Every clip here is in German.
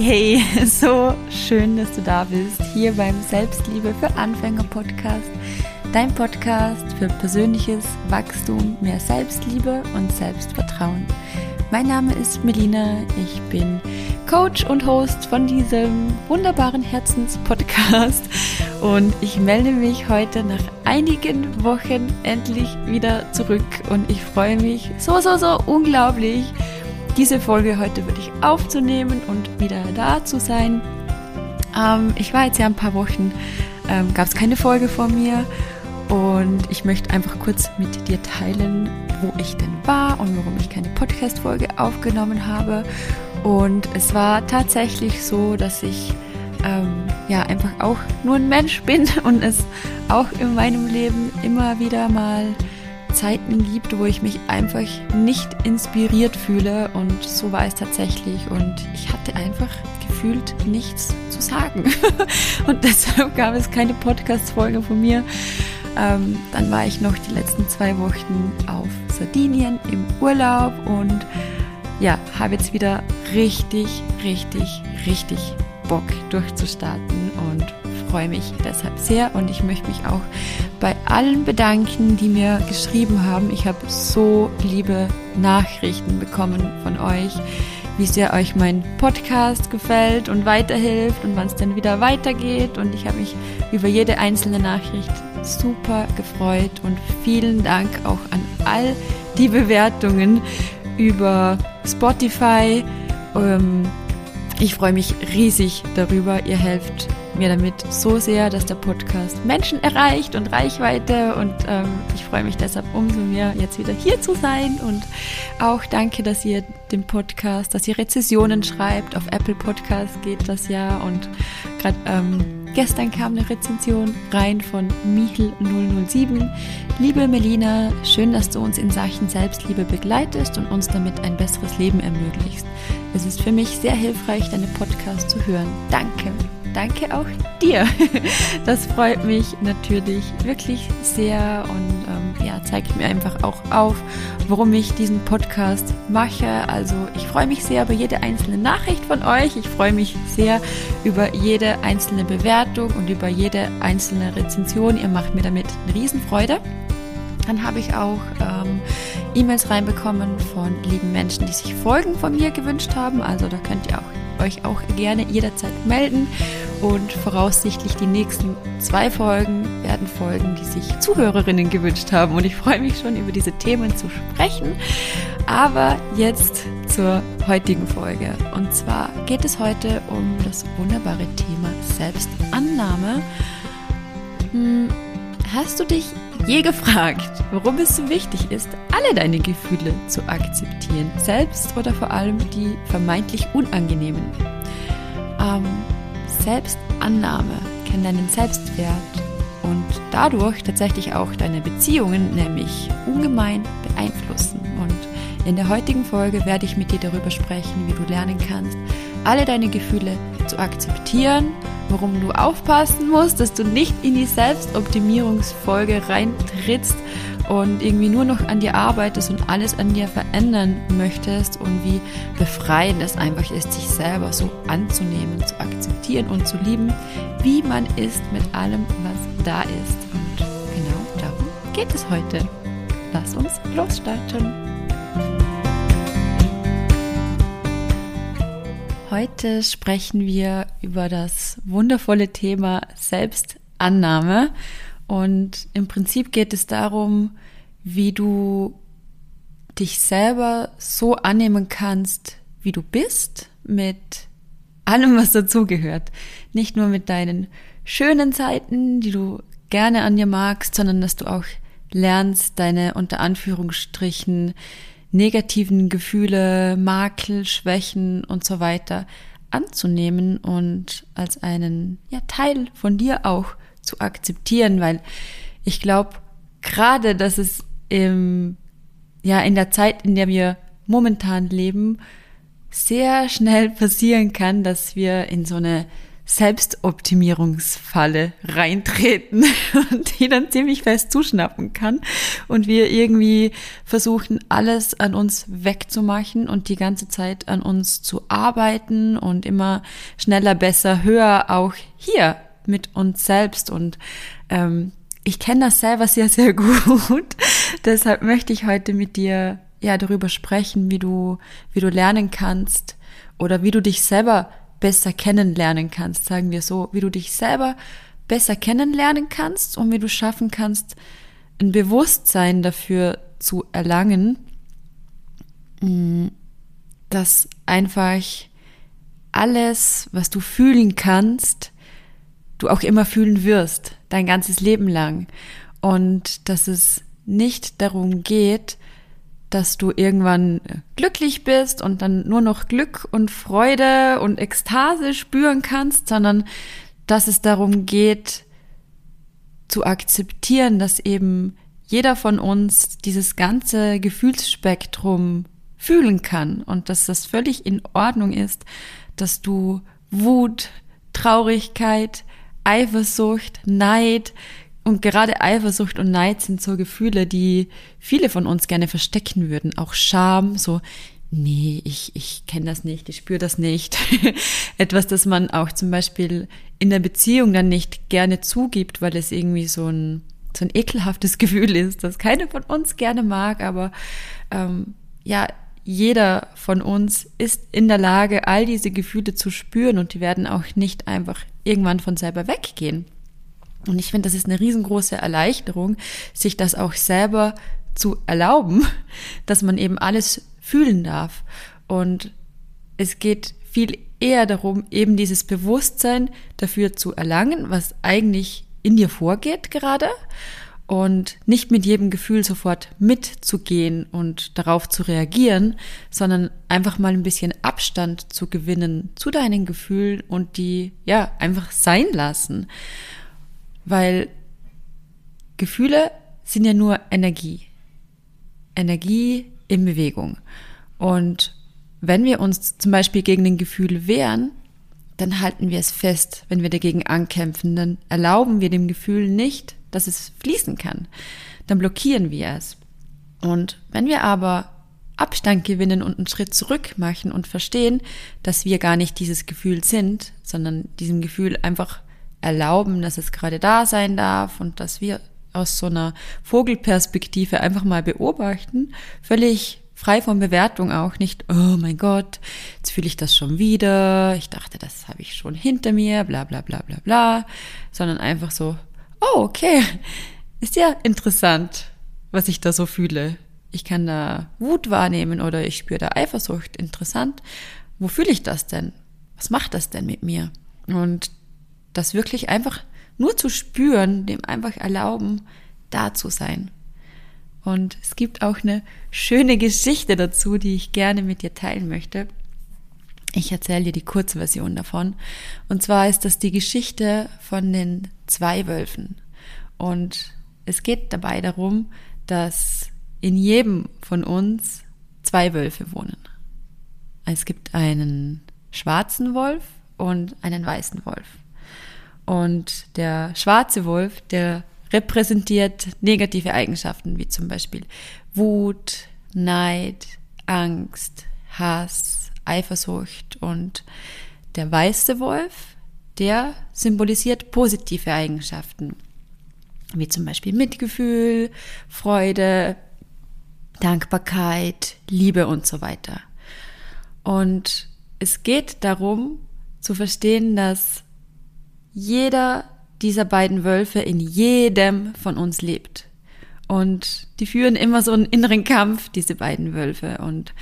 Hey, hey, so schön, dass du da bist, hier beim Selbstliebe für Anfänger Podcast. Dein Podcast für persönliches Wachstum, mehr Selbstliebe und Selbstvertrauen. Mein Name ist Melina, ich bin Coach und Host von diesem wunderbaren Herzenspodcast. Und ich melde mich heute nach einigen Wochen endlich wieder zurück. Und ich freue mich so, so, so unglaublich, diese Folge heute für dich aufzunehmen und wieder da zu sein. Ähm, ich war jetzt ja ein paar Wochen, ähm, gab es keine Folge von mir und ich möchte einfach kurz mit dir teilen, wo ich denn war und warum ich keine Podcast-Folge aufgenommen habe. Und es war tatsächlich so, dass ich ähm, ja einfach auch nur ein Mensch bin und es auch in meinem Leben immer wieder mal Zeiten gibt, wo ich mich einfach nicht inspiriert fühle und so war es tatsächlich und ich hatte einfach gefühlt nichts zu sagen und deshalb gab es keine Podcast-Folge von mir. Ähm, dann war ich noch die letzten zwei Wochen auf Sardinien im Urlaub und ja, habe jetzt wieder richtig, richtig, richtig Bock durchzustarten und freue mich deshalb sehr und ich möchte mich auch bei allen bedanken, die mir geschrieben haben. Ich habe so liebe Nachrichten bekommen von euch, wie sehr euch mein Podcast gefällt und weiterhilft und wann es denn wieder weitergeht. Und ich habe mich über jede einzelne Nachricht super gefreut und vielen Dank auch an all die Bewertungen über Spotify. Ähm, ich freue mich riesig darüber. Ihr helft mir damit so sehr, dass der Podcast Menschen erreicht und Reichweite und ähm, ich freue mich deshalb umso mehr, jetzt wieder hier zu sein und auch danke, dass ihr den Podcast, dass ihr Rezessionen schreibt. Auf Apple Podcast geht das ja und gerade ähm, gestern kam eine Rezension rein von Michel007. Liebe Melina, schön, dass du uns in Sachen Selbstliebe begleitest und uns damit ein besseres Leben ermöglicht. Es ist für mich sehr hilfreich, deine Podcasts zu hören. Danke danke auch dir. Das freut mich natürlich wirklich sehr und ähm, ja, zeigt mir einfach auch auf, warum ich diesen Podcast mache. Also ich freue mich sehr über jede einzelne Nachricht von euch. Ich freue mich sehr über jede einzelne Bewertung und über jede einzelne Rezension. Ihr macht mir damit eine Riesenfreude. Dann habe ich auch ähm, E-Mails reinbekommen von lieben Menschen, die sich Folgen von mir gewünscht haben. Also da könnt ihr auch, euch auch gerne jederzeit melden. Und voraussichtlich die nächsten zwei Folgen werden Folgen, die sich Zuhörerinnen gewünscht haben. Und ich freue mich schon, über diese Themen zu sprechen. Aber jetzt zur heutigen Folge. Und zwar geht es heute um das wunderbare Thema Selbstannahme. Hm, hast du dich je gefragt, warum es so wichtig ist, alle deine Gefühle zu akzeptieren, selbst oder vor allem die vermeintlich unangenehmen? Ähm, Selbstannahme kann deinen Selbstwert und dadurch tatsächlich auch deine Beziehungen nämlich ungemein beeinflussen. Und in der heutigen Folge werde ich mit dir darüber sprechen, wie du lernen kannst, alle deine Gefühle zu akzeptieren, warum du aufpassen musst, dass du nicht in die Selbstoptimierungsfolge reintrittst und irgendwie nur noch an dir arbeitest und alles an dir verändern möchtest und wie befreiend es einfach ist, sich selber so anzunehmen, zu akzeptieren und zu lieben, wie man ist mit allem, was da ist. Und genau darum geht es heute. Lass uns losstarten. Heute sprechen wir über das wundervolle Thema Selbstannahme und im Prinzip geht es darum, wie du dich selber so annehmen kannst, wie du bist, mit allem, was dazugehört. Nicht nur mit deinen schönen Seiten, die du gerne an dir magst, sondern dass du auch lernst, deine unter Anführungsstrichen negativen Gefühle, Makel, Schwächen und so weiter anzunehmen und als einen ja, Teil von dir auch zu akzeptieren, weil ich glaube, gerade, dass es im, ja, in der Zeit, in der wir momentan leben, sehr schnell passieren kann, dass wir in so eine Selbstoptimierungsfalle reintreten und die dann ziemlich fest zuschnappen kann und wir irgendwie versuchen, alles an uns wegzumachen und die ganze Zeit an uns zu arbeiten und immer schneller, besser, höher auch hier mit uns selbst und ähm, ich kenne das selber sehr, sehr gut. Deshalb möchte ich heute mit dir ja darüber sprechen, wie du, wie du lernen kannst oder wie du dich selber besser kennenlernen kannst, sagen wir so, wie du dich selber besser kennenlernen kannst und wie du schaffen kannst, ein Bewusstsein dafür zu erlangen, mm, dass einfach alles, was du fühlen kannst, du auch immer fühlen wirst, dein ganzes Leben lang. Und dass es nicht darum geht, dass du irgendwann glücklich bist und dann nur noch Glück und Freude und Ekstase spüren kannst, sondern dass es darum geht, zu akzeptieren, dass eben jeder von uns dieses ganze Gefühlsspektrum fühlen kann und dass das völlig in Ordnung ist, dass du Wut, Traurigkeit, Eifersucht, Neid, und gerade Eifersucht und Neid sind so Gefühle, die viele von uns gerne verstecken würden. Auch Scham, so, nee, ich, ich kenne das nicht, ich spüre das nicht. Etwas, das man auch zum Beispiel in der Beziehung dann nicht gerne zugibt, weil es irgendwie so ein, so ein ekelhaftes Gefühl ist, das keiner von uns gerne mag, aber ähm, ja, jeder von uns ist in der Lage, all diese Gefühle zu spüren und die werden auch nicht einfach irgendwann von selber weggehen. Und ich finde, das ist eine riesengroße Erleichterung, sich das auch selber zu erlauben, dass man eben alles fühlen darf. Und es geht viel eher darum, eben dieses Bewusstsein dafür zu erlangen, was eigentlich in dir vorgeht gerade und nicht mit jedem Gefühl sofort mitzugehen und darauf zu reagieren, sondern einfach mal ein bisschen Abstand zu gewinnen zu deinen Gefühlen und die ja einfach sein lassen weil Gefühle sind ja nur Energie. Energie in Bewegung. Und wenn wir uns zum Beispiel gegen ein Gefühl wehren, dann halten wir es fest. Wenn wir dagegen ankämpfen, dann erlauben wir dem Gefühl nicht, dass es fließen kann. Dann blockieren wir es. Und wenn wir aber Abstand gewinnen und einen Schritt zurück machen und verstehen, dass wir gar nicht dieses Gefühl sind, sondern diesem Gefühl einfach erlauben, dass es gerade da sein darf und dass wir aus so einer Vogelperspektive einfach mal beobachten, völlig frei von Bewertung auch, nicht, oh mein Gott, jetzt fühle ich das schon wieder, ich dachte, das habe ich schon hinter mir, bla bla bla bla bla, sondern einfach so, oh, okay, ist ja interessant, was ich da so fühle. Ich kann da Wut wahrnehmen oder ich spüre da Eifersucht, interessant. Wo fühle ich das denn? Was macht das denn mit mir? Und das wirklich einfach nur zu spüren, dem einfach erlauben, da zu sein. Und es gibt auch eine schöne Geschichte dazu, die ich gerne mit dir teilen möchte. Ich erzähle dir die Kurzversion davon. Und zwar ist das die Geschichte von den zwei Wölfen. Und es geht dabei darum, dass in jedem von uns zwei Wölfe wohnen. Es gibt einen schwarzen Wolf und einen weißen Wolf. Und der schwarze Wolf, der repräsentiert negative Eigenschaften, wie zum Beispiel Wut, Neid, Angst, Hass, Eifersucht. Und der weiße Wolf, der symbolisiert positive Eigenschaften, wie zum Beispiel Mitgefühl, Freude, Dankbarkeit, Liebe und so weiter. Und es geht darum zu verstehen, dass jeder dieser beiden Wölfe in jedem von uns lebt. Und die führen immer so einen inneren Kampf, diese beiden Wölfe. Und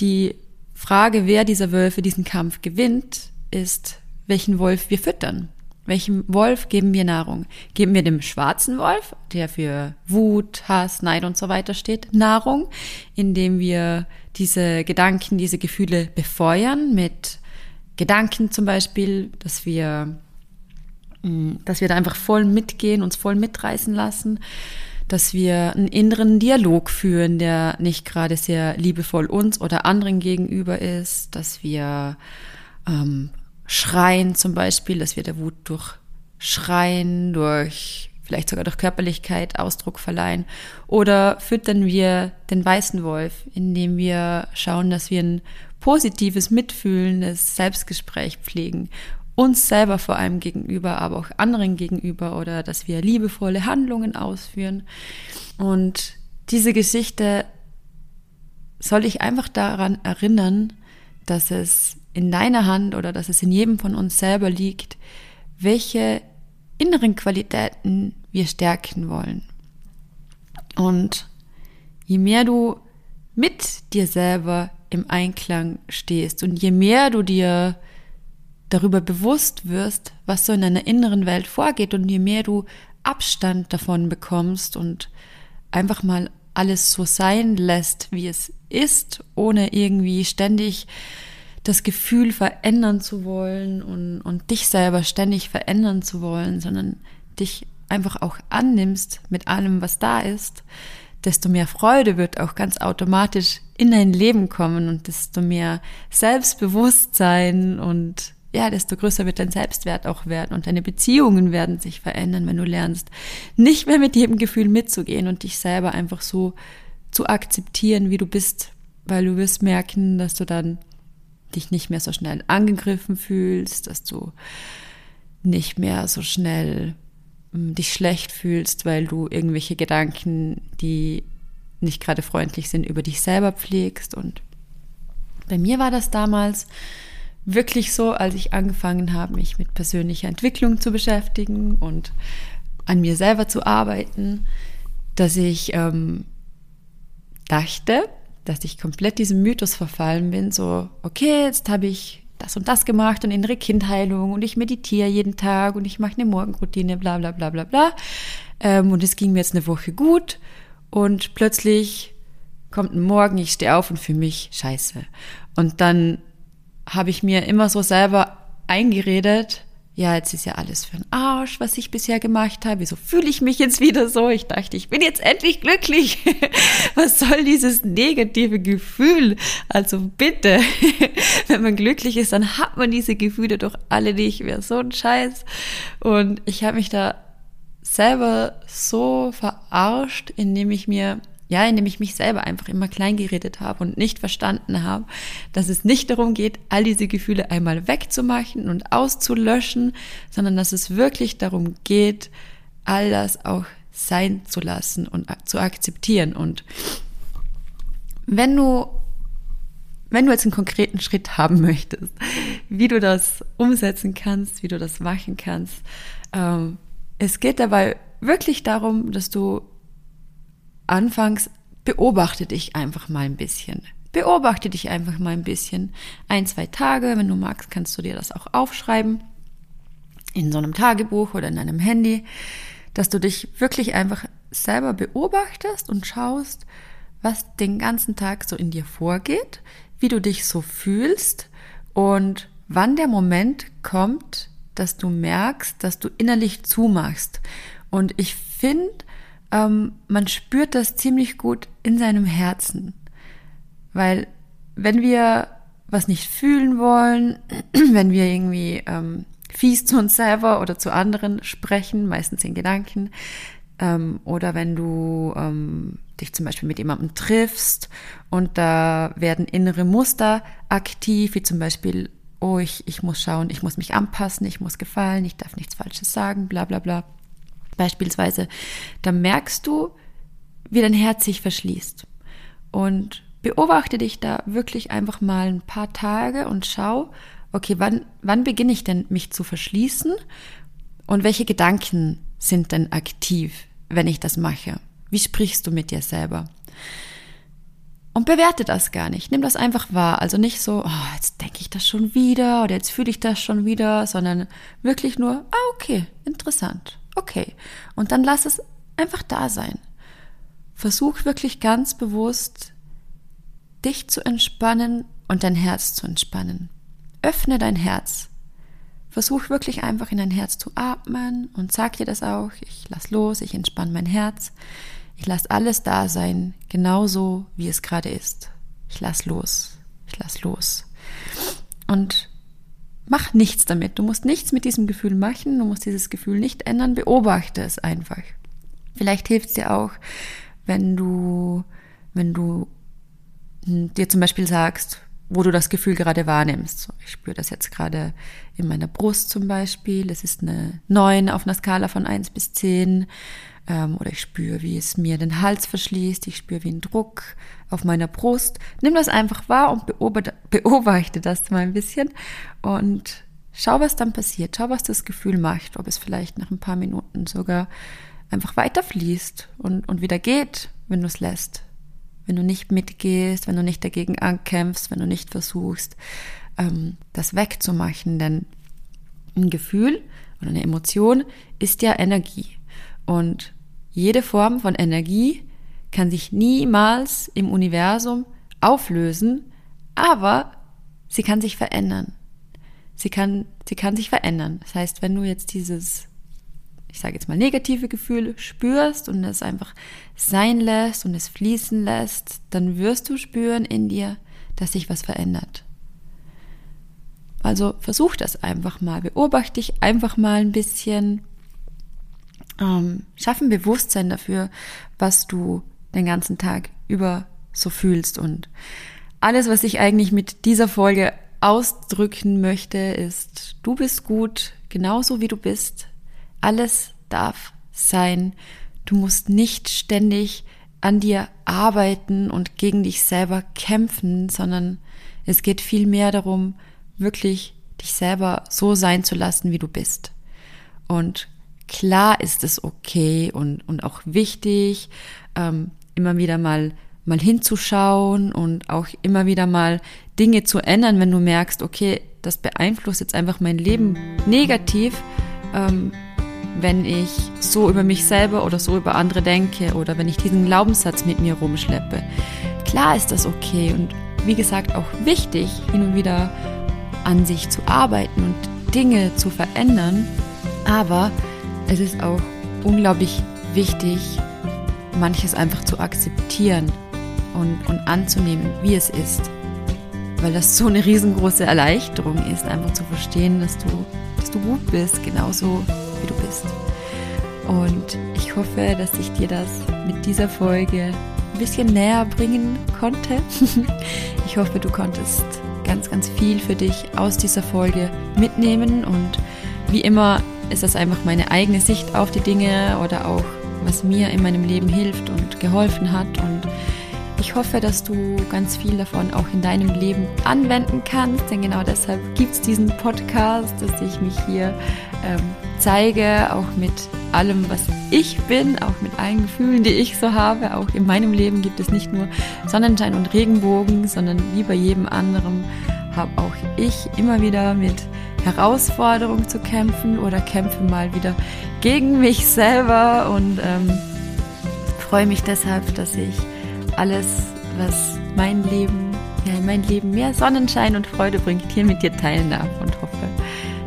die Frage, wer dieser Wölfe diesen Kampf gewinnt, ist, welchen Wolf wir füttern. Welchem Wolf geben wir Nahrung? Geben wir dem schwarzen Wolf, der für Wut, Hass, Neid und so weiter steht, Nahrung, indem wir diese Gedanken, diese Gefühle befeuern mit Gedanken zum Beispiel, dass wir, mm, dass wir da einfach voll mitgehen, uns voll mitreißen lassen, dass wir einen inneren Dialog führen, der nicht gerade sehr liebevoll uns oder anderen gegenüber ist, dass wir ähm, schreien zum Beispiel, dass wir der Wut durch Schreien, durch vielleicht sogar durch Körperlichkeit Ausdruck verleihen. Oder füttern wir den weißen Wolf, indem wir schauen, dass wir ein positives, mitfühlendes Selbstgespräch pflegen. Uns selber vor allem gegenüber, aber auch anderen gegenüber oder dass wir liebevolle Handlungen ausführen. Und diese Geschichte soll dich einfach daran erinnern, dass es in deiner Hand oder dass es in jedem von uns selber liegt, welche inneren Qualitäten wir stärken wollen. Und je mehr du mit dir selber im Einklang stehst. Und je mehr du dir darüber bewusst wirst, was so in deiner inneren Welt vorgeht und je mehr du Abstand davon bekommst und einfach mal alles so sein lässt, wie es ist, ohne irgendwie ständig das Gefühl verändern zu wollen und, und dich selber ständig verändern zu wollen, sondern dich einfach auch annimmst mit allem, was da ist, desto mehr Freude wird auch ganz automatisch in dein Leben kommen und desto mehr Selbstbewusstsein und ja, desto größer wird dein Selbstwert auch werden und deine Beziehungen werden sich verändern, wenn du lernst, nicht mehr mit jedem Gefühl mitzugehen und dich selber einfach so zu akzeptieren, wie du bist, weil du wirst merken, dass du dann dich nicht mehr so schnell angegriffen fühlst, dass du nicht mehr so schnell hm, dich schlecht fühlst, weil du irgendwelche Gedanken, die nicht gerade freundlich sind, über dich selber pflegst. Und bei mir war das damals wirklich so, als ich angefangen habe, mich mit persönlicher Entwicklung zu beschäftigen und an mir selber zu arbeiten, dass ich ähm, dachte, dass ich komplett diesem Mythos verfallen bin, so, okay, jetzt habe ich das und das gemacht und innere Kindheilung und ich meditiere jeden Tag und ich mache eine Morgenroutine, bla bla bla bla bla. Ähm, und es ging mir jetzt eine Woche gut und plötzlich kommt ein Morgen, ich stehe auf und für mich scheiße. Und dann habe ich mir immer so selber eingeredet, ja, jetzt ist ja alles für den Arsch, was ich bisher gemacht habe. Wieso fühle ich mich jetzt wieder so? Ich dachte, ich bin jetzt endlich glücklich. was soll dieses negative Gefühl? Also bitte, wenn man glücklich ist, dann hat man diese Gefühle doch alle nicht mehr. So ein Scheiß. Und ich habe mich da selber so verarscht, indem ich mir ja, indem ich mich selber einfach immer klein geredet habe und nicht verstanden habe, dass es nicht darum geht, all diese Gefühle einmal wegzumachen und auszulöschen, sondern dass es wirklich darum geht, all das auch sein zu lassen und zu akzeptieren. Und wenn du, wenn du jetzt einen konkreten Schritt haben möchtest, wie du das umsetzen kannst, wie du das machen kannst, ähm, es geht dabei wirklich darum, dass du anfangs beobachte dich einfach mal ein bisschen. Beobachte dich einfach mal ein bisschen. Ein, zwei Tage, wenn du magst, kannst du dir das auch aufschreiben. In so einem Tagebuch oder in einem Handy, dass du dich wirklich einfach selber beobachtest und schaust, was den ganzen Tag so in dir vorgeht, wie du dich so fühlst und wann der Moment kommt, dass du merkst, dass du innerlich zumachst. Und ich finde, ähm, man spürt das ziemlich gut in seinem Herzen. Weil wenn wir was nicht fühlen wollen, wenn wir irgendwie ähm, fies zu uns selber oder zu anderen sprechen, meistens in Gedanken, ähm, oder wenn du ähm, dich zum Beispiel mit jemandem triffst und da werden innere Muster aktiv, wie zum Beispiel, oh, ich, ich muss schauen, ich muss mich anpassen, ich muss gefallen, ich darf nichts Falsches sagen, bla bla bla beispielsweise, da merkst du, wie dein Herz sich verschließt. Und beobachte dich da wirklich einfach mal ein paar Tage und schau, okay, wann, wann beginne ich denn mich zu verschließen und welche Gedanken sind denn aktiv, wenn ich das mache? Wie sprichst du mit dir selber? Und bewerte das gar nicht. Nimm das einfach wahr. Also nicht so, oh, jetzt denke ich das schon wieder oder jetzt fühle ich das schon wieder, sondern wirklich nur, ah, okay, interessant. Okay. Und dann lass es einfach da sein. Versuch wirklich ganz bewusst, dich zu entspannen und dein Herz zu entspannen. Öffne dein Herz. Versuch wirklich einfach in dein Herz zu atmen und sag dir das auch. Ich lass los, ich entspanne mein Herz. Ich lass alles da sein, genauso wie es gerade ist. Ich lass los. Ich lass los. Und mach nichts damit. Du musst nichts mit diesem Gefühl machen, du musst dieses Gefühl nicht ändern, beobachte es einfach. Vielleicht hilft es dir auch, wenn du, wenn du hm, dir zum Beispiel sagst, wo du das Gefühl gerade wahrnimmst. Ich spüre das jetzt gerade in meiner Brust zum Beispiel. Es ist eine 9 auf einer Skala von 1 bis 10. Ähm, oder ich spüre, wie es mir den Hals verschließt. Ich spüre wie ein Druck auf meiner Brust. Nimm das einfach wahr und beobachte, das mal ein bisschen. Und schau, was dann passiert. Schau, was das Gefühl macht. Ob es vielleicht nach ein paar Minuten sogar einfach weiterfließt und, und wieder geht, wenn du es lässt wenn du nicht mitgehst, wenn du nicht dagegen ankämpfst, wenn du nicht versuchst, ähm, das wegzumachen. Denn ein Gefühl oder eine Emotion ist ja Energie. Und jede Form von Energie kann sich niemals im Universum auflösen, aber sie kann sich verändern. Sie kann, sie kann sich verändern. Das heißt, wenn du jetzt dieses ich sage jetzt mal, negative Gefühle spürst und es einfach sein lässt und es fließen lässt, dann wirst du spüren in dir, dass sich was verändert. Also versuch das einfach mal, beobachte dich einfach mal ein bisschen, ähm, schaff ein Bewusstsein dafür, was du den ganzen Tag über so fühlst. Und alles, was ich eigentlich mit dieser Folge ausdrücken möchte, ist, du bist gut, genauso wie du bist. Alles darf sein. Du musst nicht ständig an dir arbeiten und gegen dich selber kämpfen, sondern es geht vielmehr darum, wirklich dich selber so sein zu lassen, wie du bist. Und klar ist es okay und, und auch wichtig, ähm, immer wieder mal, mal hinzuschauen und auch immer wieder mal Dinge zu ändern, wenn du merkst, okay, das beeinflusst jetzt einfach mein Leben negativ. Ähm, wenn ich so über mich selber oder so über andere denke oder wenn ich diesen Glaubenssatz mit mir rumschleppe. Klar ist das okay und wie gesagt auch wichtig, hin und wieder an sich zu arbeiten und Dinge zu verändern. Aber es ist auch unglaublich wichtig, manches einfach zu akzeptieren und, und anzunehmen, wie es ist. Weil das so eine riesengroße Erleichterung ist, einfach zu verstehen, dass du, dass du gut bist, genauso wie du bist. Und ich hoffe, dass ich dir das mit dieser Folge ein bisschen näher bringen konnte. Ich hoffe, du konntest ganz, ganz viel für dich aus dieser Folge mitnehmen. Und wie immer ist das einfach meine eigene Sicht auf die Dinge oder auch was mir in meinem Leben hilft und geholfen hat. Und ich hoffe, dass du ganz viel davon auch in deinem Leben anwenden kannst, denn genau deshalb gibt es diesen Podcast, dass ich mich hier ähm, zeige, auch mit allem, was ich bin, auch mit allen Gefühlen, die ich so habe. Auch in meinem Leben gibt es nicht nur Sonnenschein und Regenbogen, sondern wie bei jedem anderen habe auch ich immer wieder mit Herausforderungen zu kämpfen oder kämpfe mal wieder gegen mich selber und ähm, freue mich deshalb, dass ich alles, was mein Leben, ja, mein Leben mehr Sonnenschein und Freude bringt, hier mit dir teilen darf und hoffe,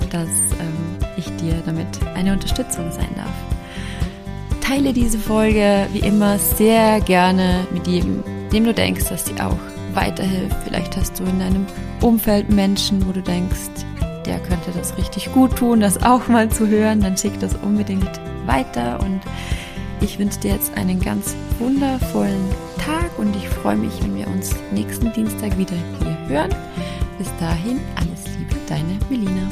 dass ähm, ich dir damit eine Unterstützung sein darf. Teile diese Folge wie immer sehr gerne mit jedem, dem du denkst, dass sie auch weiterhilft. Vielleicht hast du in deinem Umfeld Menschen, wo du denkst, der könnte das richtig gut tun, das auch mal zu hören, dann schick das unbedingt weiter und ich wünsche dir jetzt einen ganz wundervollen Tag und ich freue mich, wenn wir uns nächsten Dienstag wieder hier hören. Bis dahin, alles Liebe, deine Melina.